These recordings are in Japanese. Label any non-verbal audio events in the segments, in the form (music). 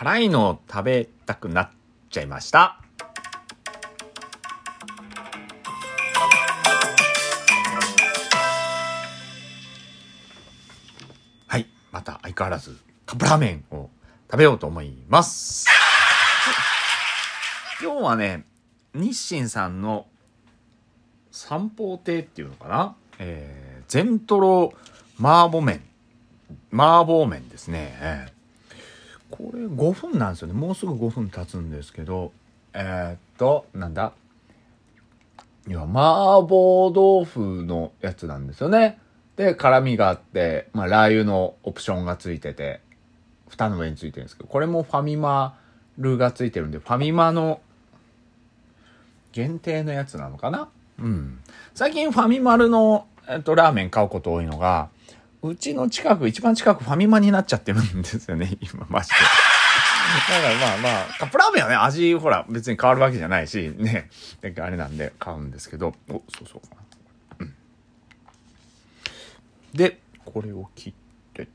辛いのを食べたくなっちゃいました。はい。また相変わらずカップラーメンを食べようと思います。今日はね、日清さんの三宝亭っていうのかな？えー、全トロ麻婆麺。麻婆麺ですね。えーこれ5分なんですよね。もうすぐ5分経つんですけど、えー、っと、なんだ？いや、麻婆豆腐のやつなんですよね。で、辛みがあって、まあ、ラー油のオプションがついてて、蓋の上についてるんですけど、これもファミマルがついてるんで、ファミマの限定のやつなのかな？うん。最近ファミマルの、えっと、ラーメン買うこと多いのが、うちの近く、一番近くファミマになっちゃってるんですよね、(laughs) 今、マジで。だからまあまあ、カップラーメンはね、味、ほら、別に変わるわけじゃないし、ね、だかあれなんで買うんですけど、お、そうそう。うん。で、これを切ってと、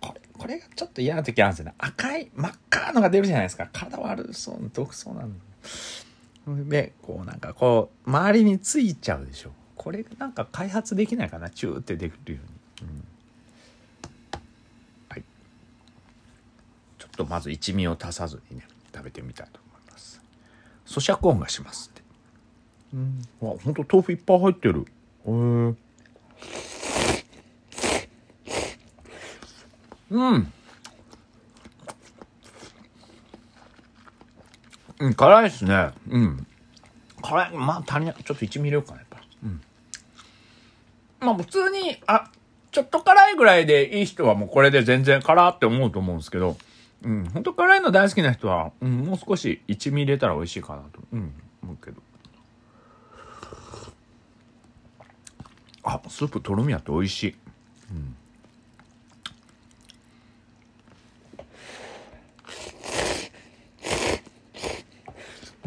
これ、これがちょっと嫌な時あるんですよね。赤い、真っ赤なのが出るじゃないですか。体悪そう、毒そうなの。で、こうなんかこう、周りについちゃうでしょ。これなんか開発できないかな、チューってできるように。うんはい。ちょっとまず一味を足さずにね、食べてみたいと思います。咀嚼音がしますって。うん。わ、ほんと豆腐いっぱい入ってる。へえ。うん。うん、辛いですね。うん。辛い。まあ、足りない。ちょっと一味入れようかな、やっぱ。うん。まあ、普通に、あ、ちょっと辛いぐらいでいい人はもうこれで全然辛って思うと思うんですけど、うん、本当辛いの大好きな人は、うん、もう少し一味入れたら美味しいかなと、うん、思うけど。あ、スープとろみあって美味しい。うん。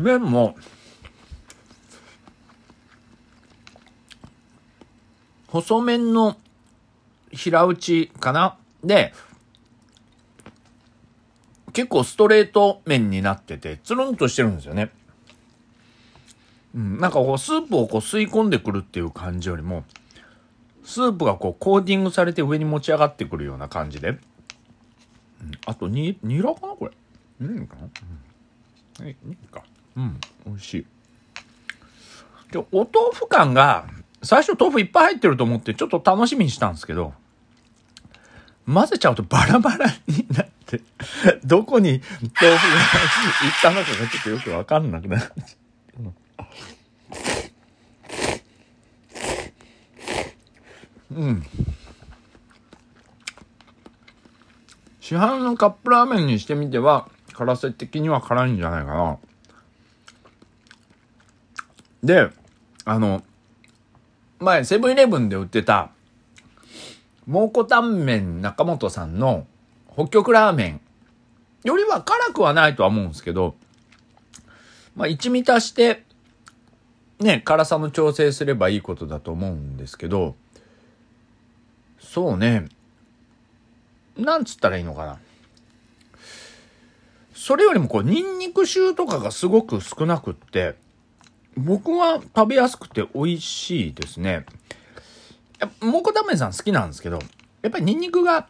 麺も、細麺の平打ちかな？で、結構ストレート麺になってて、つるんとしてるんですよね。うん、なんかこう、スープをこう吸い込んでくるっていう感じよりも、スープがこう、コーティングされて上に持ち上がってくるような感じで。うん、あと、に、ニラかな？これ。うんかな？うん。え、いいか。うん、美味しい。で、お豆腐感が、最初豆腐いっぱい入ってると思ってちょっと楽しみにしたんですけど、混ぜちゃうとバラバラになって、(laughs) どこに豆腐が行ったのかがちょっとよくわかんなくなっちゃう。うん。市販のカップラーメンにしてみては、辛さ的には辛いんじゃないかな。で、あの、前、セブンイレブンで売ってた、蒙古タンメン中本さんの北極ラーメンよりは辛くはないとは思うんですけど、まあ一味足して、ね、辛さの調整すればいいことだと思うんですけど、そうね、なんつったらいいのかな。それよりもこう、ニンニク臭とかがすごく少なくって、僕は食べやすくて美味しいですね。やっぱ蒙古タメさん好きなんですけど、やっぱりニンニクが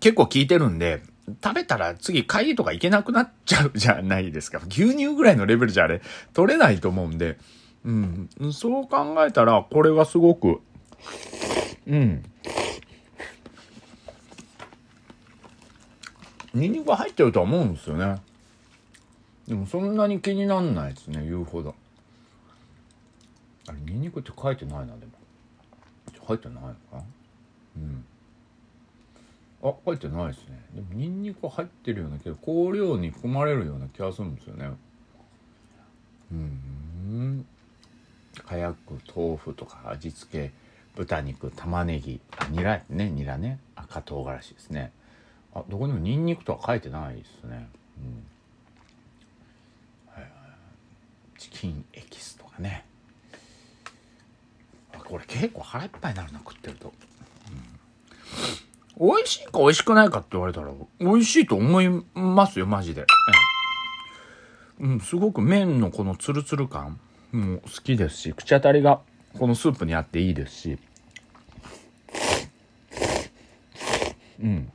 結構効いてるんで、食べたら次会議とか行けなくなっちゃうじゃないですか。牛乳ぐらいのレベルじゃあれ取れないと思うんで、うん。そう考えたら、これはすごく、うん。ニンニクが入ってるとは思うんですよね。でもそんなに気になんないですね、言うほど。あれ、ニンニクって書いてないな、でも。入ってないのか？なうん。あ、書いてないですね。でも、ニンニク入ってるようなけど、香料に含まれるような気がするんですよね。うん。かやく、豆腐とか味付け、豚肉、玉ねぎ、あ、ニラね、ニラね。赤唐辛子ですね。あ、どこにもニンニクとは書いてないですね。うん。チキンエキスとかね。結構腹いっぱいになるな食ってると、美味しいか美味しくないかって言われたら、美味しいと思いますよ、マジで。うん、すごく麺のこのツルツル感も好きですし、口当たりがこのスープにあっていいですし、うん。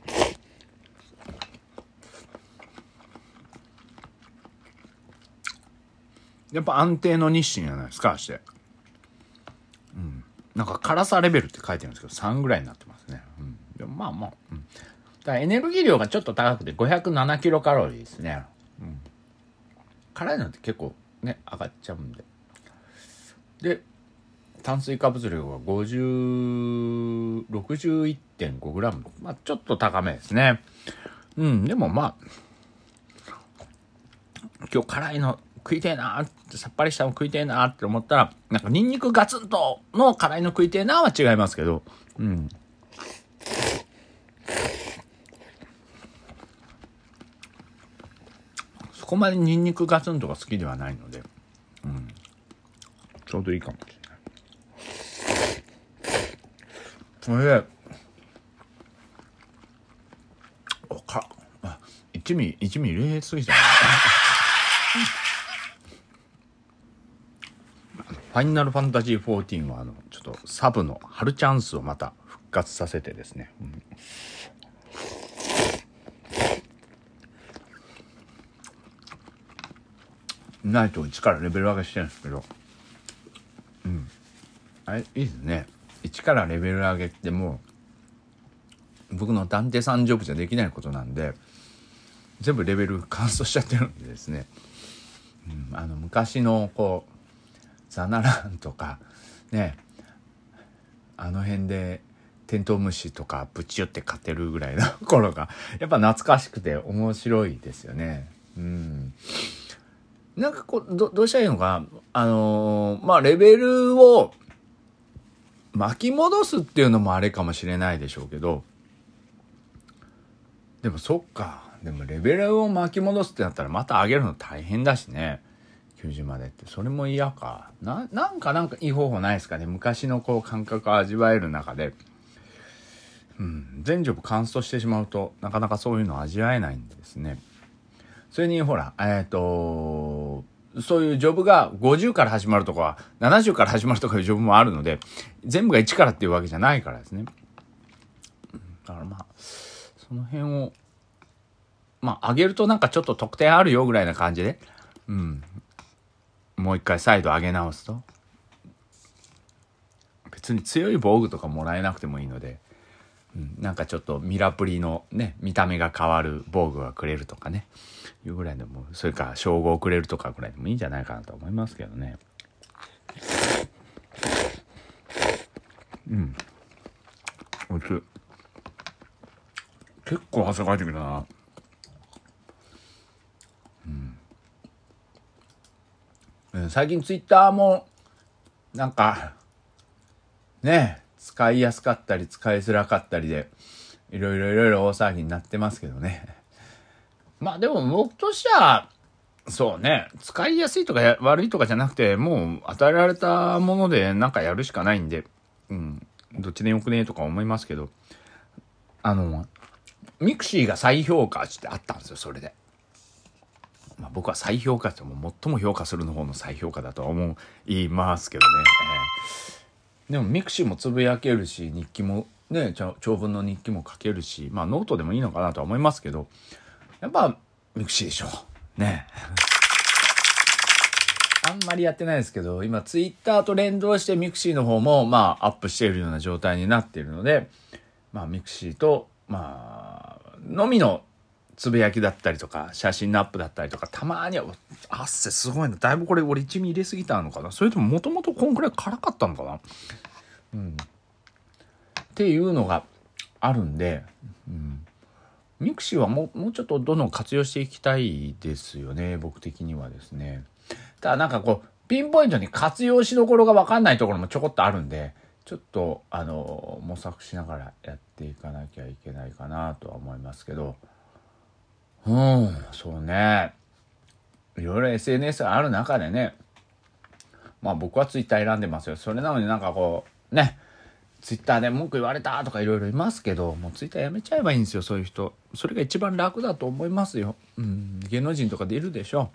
やっぱ安定の日清じゃないですか、して。なんか辛さレベルって書いてるんですけど、3ぐらいになってますね。うん。でもまあまあ、うん。だエネルギー量がちょっと高くて507キロカロリーですね。うん。辛いのって結構ね、上がっちゃうんで。で、炭水化物量が50、61.5グラム。まあちょっと高めですね。うん、でもまあ、今日辛いの食いてえなってさっぱりしたの食いてえなって思ったらなんかニンニクガツンとの辛いの食いてえなは違いますけど。うん。そこまでニンニクガツンとか好きではないので、うん、ちょうどいいかもしれない。それでおか。あ一味一味入れすぎたな。ファイナルファンタジー14はあのちょっとサブの春チャンスをまた復活させてですね、うん、ナイト1からレベル上げしてるんですけど。うん。あれいいですね。1からレベル上げってもう僕の探偵さんジョブじゃできないことなんで全部レベル乾燥しちゃってるんでですね、うん、あの昔のこうザナランとかねあの辺でテントウムシとかブチュって勝てるぐらいの (laughs) 頃がやっぱ懐かしくて面白いですよね。うん。なんかこう、ど、どうしたらいいのかあのー、まあ、レベルを巻き戻すっていうのもあれかもしれないでしょうけど、でもそっか。でもレベルを巻き戻すってなったらまた上げるの大変だしね。90までってそれも嫌か。ななんかなんかいい方法ないですかね。昔のこう感覚を味わえる中で。うん。全ジョブ乾燥してしまうとなかなかそういうのを味わえないんですね。それにほらえっ、ー、とそういうジョブが50から始まるとか70から始まるとかいうジョブもあるので全部が1からっていうわけじゃないからですね。だからまあその辺をまあ上げるとなんかちょっと得点あるよぐらいな感じで。うん。もう一回再度上げ直すと？別に強い防具とかもらえなくてもいいので、うん、なんかちょっとミラプリのね見た目が変わる防具がくれるとかね。いうぐらいでもそれから称号くれるとかぐらいでもいいんじゃないかなと思いますけどね。うん。おいしい。結構汗かいてきたな。最近ツイッターも、なんか、ね、使いやすかったり使いづらかったりで、いろいろいろいろ大騒ぎになってますけどね。(laughs) まあでも僕としては、そうね、使いやすいとか悪いとかじゃなくて、もう与えられたものでなんかやるしかないんで、うん、どっちでよくねえとか思いますけど、あの、ミクシーが再評価してあったんですよ、それで。まあ、僕は再評価っても最も評価するの方の最評価だとは思いますけどね、えー、でもミクシーもつぶやけるし日記もね長文の日記も書けるしまあノートでもいいのかなとは思いますけどやっぱミクシーでしょ。ね。(laughs) あんまりやってないですけど今ツイッターと連動してミクシーの方もまあアップしているような状態になっているのでまあミクシーとまあのみのつぶやきだったりとか、写真のアップだったりとか、たまには、汗すごいな。だいぶこれ俺一味入れすぎたのかなそれとももともとこんくらい辛かったのかなうん。っていうのがあるんで、うん。ミクシーはもうもうちょっとどんどん活用していきたいですよね。僕的にはですね。ただなんかこう、ピンポイントに活用しどころがわかんないところもちょこっとあるんで、ちょっとあの模索しながらやっていかなきゃいけないかなとは思いますけどうん、そうね。いろいろ SNS ある中でね、まあ僕はツイッター選んでますよ。それなのになんかこう、ね、ツイッターで文句言われたとかいろいろいますけど、もうツイッターやめちゃえばいいんですよ、そういう人。それが一番楽だと思いますよ。うん、芸能人とかでいるでしょ。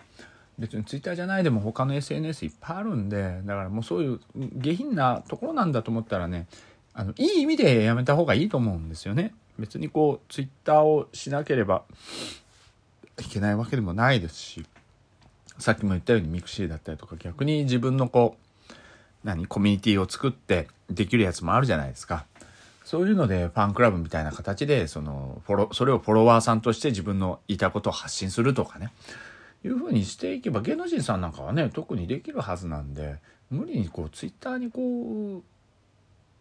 別にツイッターじゃないでも他の SNS いっぱいあるんで、だからもうそういう下品なところなんだと思ったらね、あの、いい意味でやめた方がいいと思うんですよね。別にこう、ツイッターをしなければいけないわけでもないですし、さっきも言ったようにミクシーだったりとか逆に自分のこう、何、コミュニティを作ってできるやつもあるじゃないですか。そういうのでファンクラブみたいな形で、その、フォロ、それをフォロワーさんとして自分のいたことを発信するとかね。いうふうにしていけば芸能人さんなんかはね、特にできるはずなんで、無理にこう、ツイッターにこ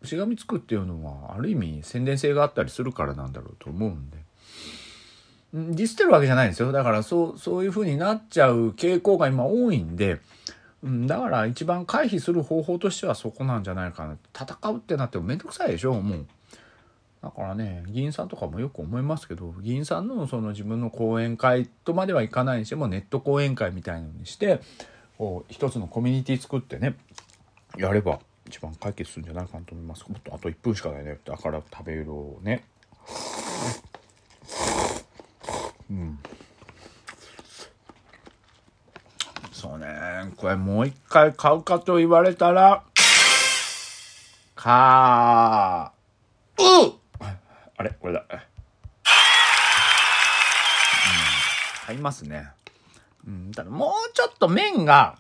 う、しがみつくっていうのは、ある意味宣伝性があったりするからなんだろうと思うんで。ディスってるわけじゃないんですよ。だからそう、そういう風になっちゃう傾向が今多いんで、うん、だから一番回避する方法としてはそこなんじゃないかな。戦うってなってもめんどくさいでしょ、もう。だからね、議員さんとかもよく思いますけど、議員さんのその自分の講演会とまではいかないにしてもネット講演会みたいなのにして、こう、一つのコミュニティ作ってね、やれば一番解決するんじゃないかなと思います。もっとあと1分しかないね。だから食べるをね。うん。そうね。これもう一回買うかと言われたら、かー、うあれ？これだ。うん、買いますね。うん、ただもうちょっと麺が、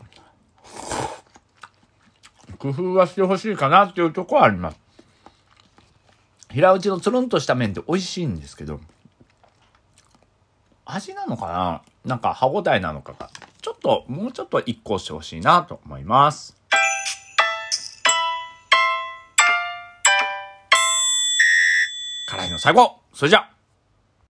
工夫はしてほしいかなっていうとこはあります。平打ちのつるんとした麺って美味しいんですけど、味なのかな？なんか歯応えなのかが、ちょっと、もうちょっと一個してほしいなと思います。辛いの最後。それじゃ